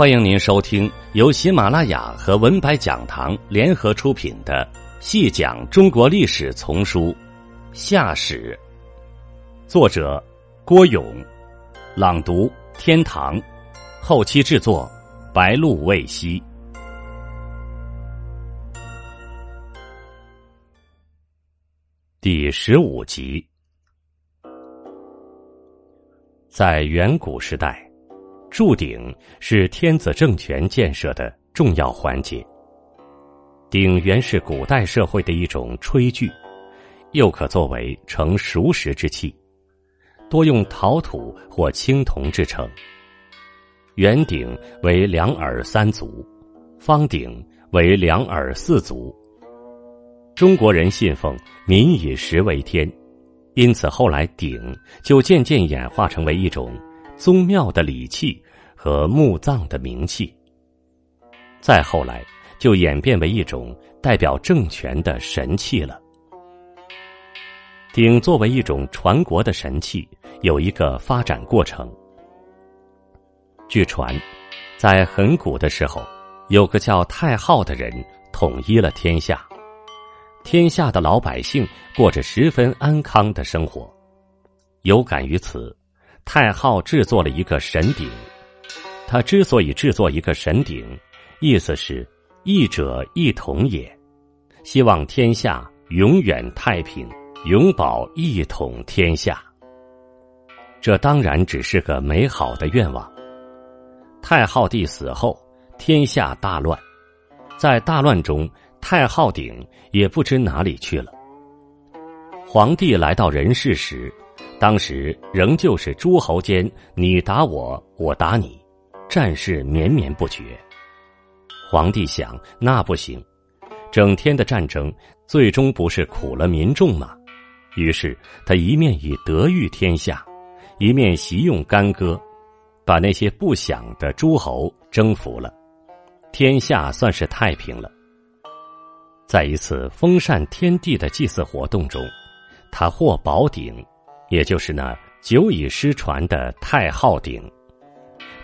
欢迎您收听由喜马拉雅和文白讲堂联合出品的《细讲中国历史丛书·夏史》，作者郭勇，朗读天堂，后期制作白露未晞。第十五集，在远古时代。铸鼎是天子政权建设的重要环节。鼎原是古代社会的一种炊具，又可作为盛熟食之器，多用陶土或青铜制成。圆鼎为两耳三足，方鼎为两耳四足。中国人信奉民以食为天，因此后来鼎就渐渐演化成为一种。宗庙的礼器和墓葬的名器，再后来就演变为一种代表政权的神器了。鼎作为一种传国的神器，有一个发展过程。据传，在很古的时候，有个叫太昊的人统一了天下，天下的老百姓过着十分安康的生活。有感于此。太昊制作了一个神鼎，他之所以制作一个神鼎，意思是义者一统也，希望天下永远太平，永保一统天下。这当然只是个美好的愿望。太昊帝死后，天下大乱，在大乱中，太昊鼎也不知哪里去了。皇帝来到人世时。当时仍旧是诸侯间你打我，我打你，战事绵绵不绝。皇帝想，那不行，整天的战争，最终不是苦了民众吗？于是他一面以德育天下，一面习用干戈，把那些不想的诸侯征服了，天下算是太平了。在一次封禅天地的祭祀活动中，他获宝鼎。也就是那久已失传的太昊鼎，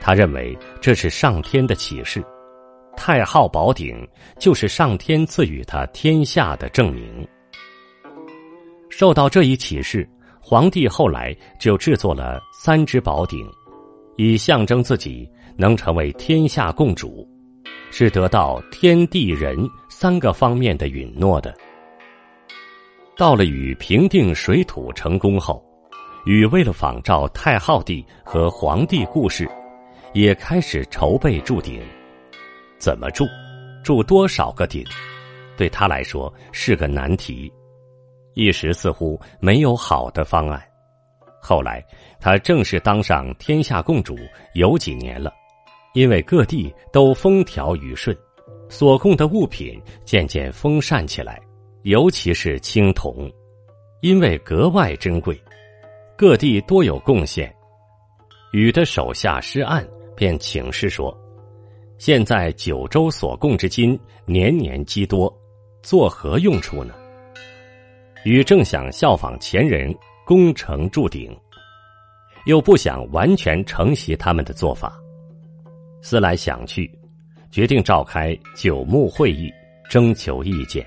他认为这是上天的启示，太昊宝鼎就是上天赐予他天下的证明。受到这一启示，皇帝后来就制作了三只宝鼎，以象征自己能成为天下共主，是得到天地人三个方面的允诺的。到了与平定水土成功后。禹为了仿照太昊帝和黄帝故事，也开始筹备铸鼎。怎么铸？铸多少个鼎？对他来说是个难题。一时似乎没有好的方案。后来他正式当上天下共主有几年了，因为各地都风调雨顺，所供的物品渐渐丰善起来，尤其是青铜，因为格外珍贵。各地多有贡献，禹的手下施案便请示说：“现在九州所贡之金年年积多，作何用处呢？”禹正想效仿前人攻城筑鼎，又不想完全承袭他们的做法，思来想去，决定召开九牧会议，征求意见。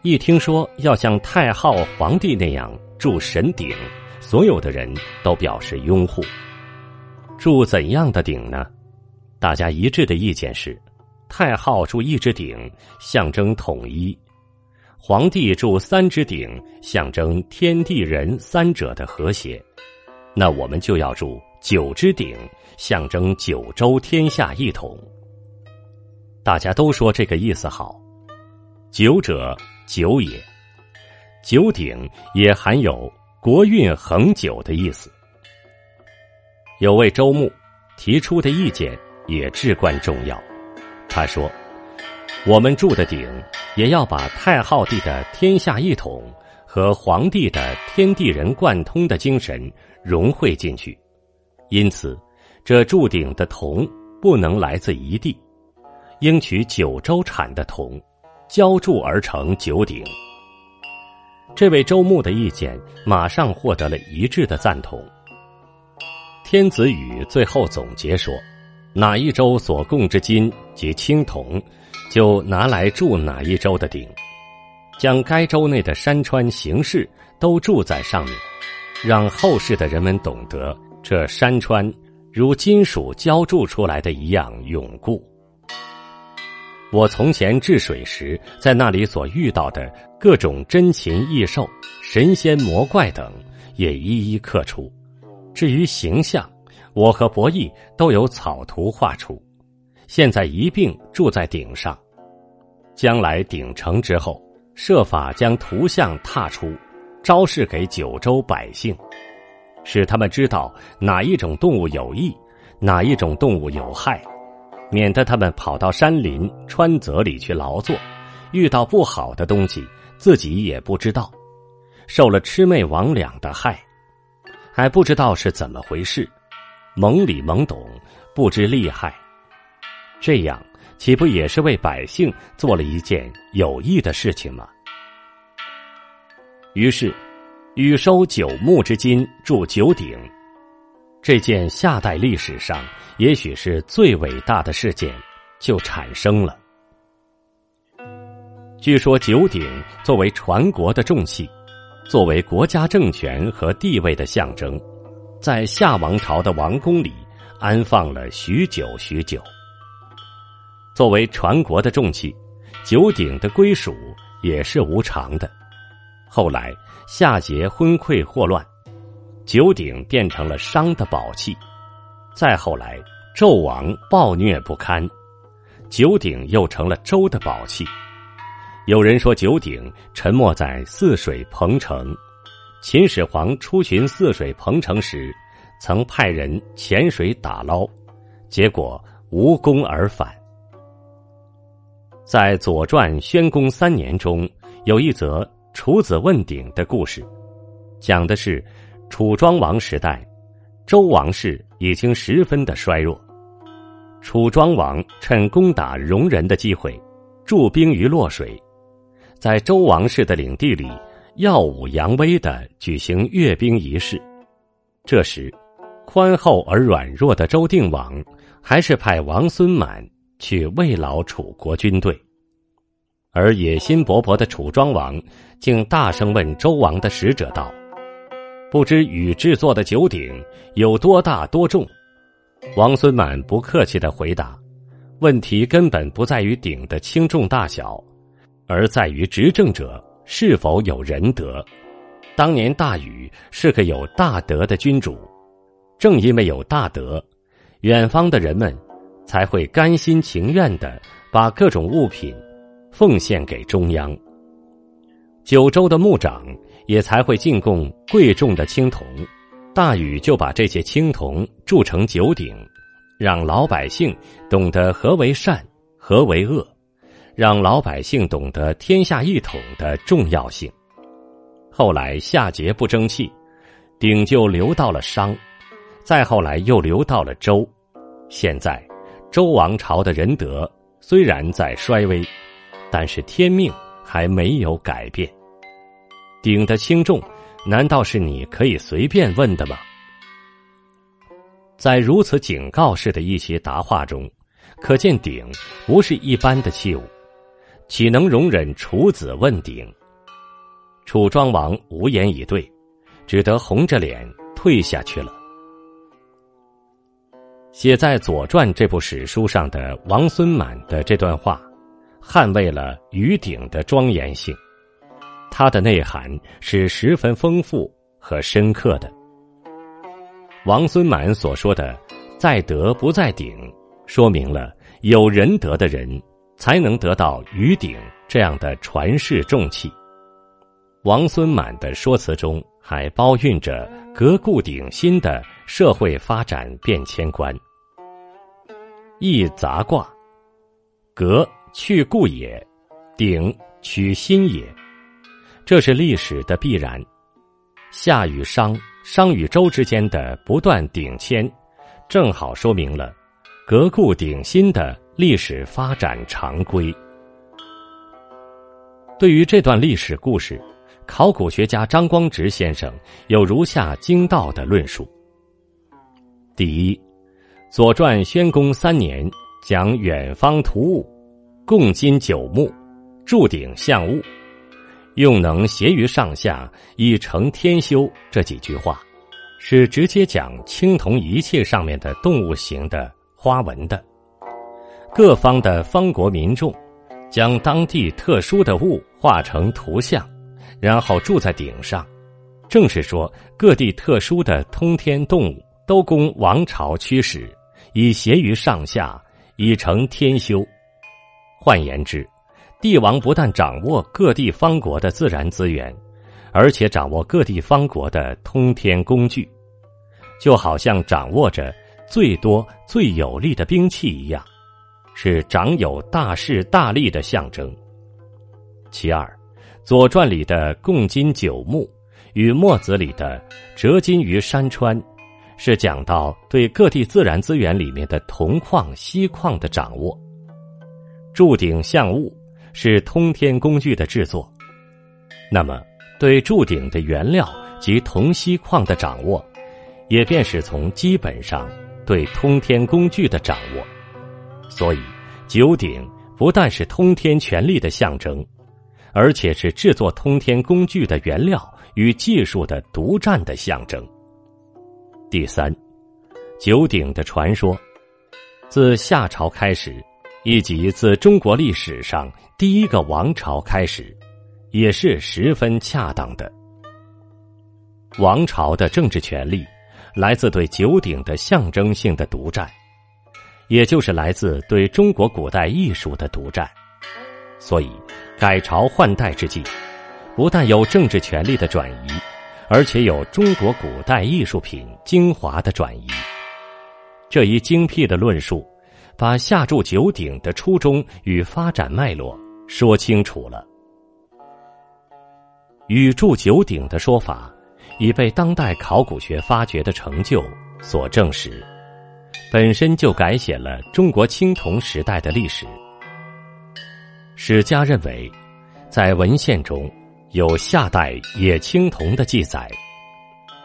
一听说要像太昊皇帝那样铸神鼎，所有的人都表示拥护。铸怎样的鼎呢？大家一致的意见是：太昊铸一只鼎，象征统一；皇帝铸三只鼎，象征天地人三者的和谐。那我们就要铸九只鼎，象征九州天下一统。大家都说这个意思好。九者。九也，九鼎也含有国运恒久的意思。有位周牧提出的意见也至关重要。他说：“我们铸的鼎也要把太昊帝的天下一统和皇帝的天地人贯通的精神融汇进去，因此，这铸鼎的铜不能来自一地，应取九州产的铜。”浇铸而成九鼎。这位周牧的意见马上获得了一致的赞同。天子语最后总结说：“哪一州所供之金及青铜，就拿来铸哪一州的鼎，将该州内的山川形势都铸在上面，让后世的人们懂得这山川如金属浇铸出来的一样永固。我从前治水时，在那里所遇到的各种珍禽异兽、神仙魔怪等，也一一刻出。至于形象，我和博弈都有草图画出，现在一并铸在顶上。将来鼎成之后，设法将图像踏出，昭示给九州百姓，使他们知道哪一种动物有益，哪一种动物有害。免得他们跑到山林川泽里去劳作，遇到不好的东西，自己也不知道，受了魑魅魍魉的害，还不知道是怎么回事，懵里懵懂，不知厉害。这样岂不也是为百姓做了一件有益的事情吗？于是，禹收九牧之金铸九鼎，这件夏代历史上。也许是最伟大的事件就产生了。据说九鼎作为传国的重器，作为国家政权和地位的象征，在夏王朝的王宫里安放了许久许久。作为传国的重器，九鼎的归属也是无常的。后来夏桀昏聩祸乱，九鼎变成了商的宝器。再后来，纣王暴虐不堪，九鼎又成了周的宝器。有人说，九鼎沉没在泗水彭城，秦始皇出巡泗水彭城时，曾派人潜水打捞，结果无功而返。在《左传》宣公三年中，有一则楚子问鼎的故事，讲的是楚庄王时代。周王室已经十分的衰弱，楚庄王趁攻打戎人的机会，驻兵于洛水，在周王室的领地里耀武扬威的举行阅兵仪式。这时，宽厚而软弱的周定王还是派王孙满去慰劳楚国军队，而野心勃勃的楚庄王竟大声问周王的使者道。不知禹制作的九鼎有多大多重？王孙满不客气的回答：“问题根本不在于鼎的轻重大小，而在于执政者是否有仁德。当年大禹是个有大德的君主，正因为有大德，远方的人们才会甘心情愿的把各种物品奉献给中央。九州的牧长。”也才会进贡贵重的青铜，大禹就把这些青铜铸成九鼎，让老百姓懂得何为善，何为恶，让老百姓懂得天下一统的重要性。后来夏桀不争气，鼎就流到了商，再后来又流到了周，现在周王朝的仁德虽然在衰微，但是天命还没有改变。鼎的轻重，难道是你可以随便问的吗？在如此警告式的一些答话中，可见鼎不是一般的器物，岂能容忍楚子问鼎？楚庄王无言以对，只得红着脸退下去了。写在《左传》这部史书上的王孙满的这段话，捍卫了禹鼎的庄严性。它的内涵是十分丰富和深刻的。王孙满所说的“在德不在鼎”，说明了有仁德的人才能得到禹鼎这样的传世重器。王孙满的说辞中还包蕴着革故鼎新的社会发展变迁观。易杂卦，革去故也，鼎取新也。这是历史的必然，夏与商、商与周之间的不断顶迁，正好说明了革故鼎新的历史发展常规。对于这段历史故事，考古学家张光直先生有如下精到的论述：第一，左传宣公三年，讲远方图物，共金九木，铸鼎象物，用能协于上下，以成天修。这几句话，是直接讲青铜仪器上面的动物形的花纹的。各方的方国民众，将当地特殊的物画成图像，然后住在顶上。正是说，各地特殊的通天动物都供王朝驱使，以协于上下，以成天修。换言之，帝王不但掌握各地方国的自然资源，而且掌握各地方国的通天工具，就好像掌握着最多最有力的兵器一样，是掌有大势大力的象征。其二，《左传》里的共金九木。与墨子里的折金于山川，是讲到对各地自然资源里面的铜矿、锡矿的掌握；铸鼎象物是通天工具的制作。那么，对铸鼎的原料及铜锡矿的掌握，也便是从基本上对通天工具的掌握。所以，九鼎不但是通天权力的象征，而且是制作通天工具的原料。与技术的独占的象征。第三，九鼎的传说，自夏朝开始，以及自中国历史上第一个王朝开始，也是十分恰当的。王朝的政治权力来自对九鼎的象征性的独占，也就是来自对中国古代艺术的独占。所以，改朝换代之际。不但有政治权力的转移，而且有中国古代艺术品精华的转移。这一精辟的论述，把下注九鼎的初衷与发展脉络说清楚了。禹铸九鼎的说法，已被当代考古学发掘的成就所证实，本身就改写了中国青铜时代的历史。史家认为，在文献中。有夏代冶青铜的记载，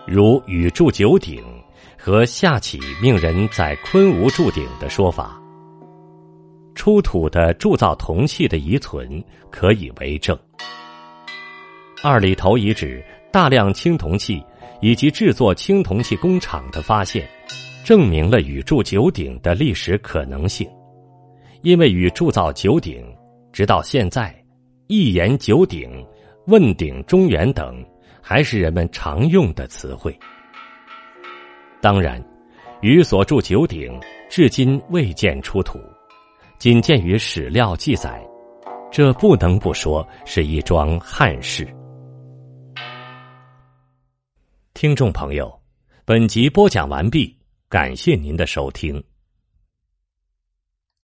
如禹铸九鼎和夏启命人在昆吾铸鼎的说法。出土的铸造铜器的遗存可以为证。二里头遗址大量青铜器以及制作青铜器工厂的发现，证明了禹铸九鼎的历史可能性。因为禹铸造九鼎，直到现在，一言九鼎。问鼎中原等，还是人们常用的词汇。当然，禹所铸九鼎至今未见出土，仅见于史料记载，这不能不说是一桩憾事。听众朋友，本集播讲完毕，感谢您的收听。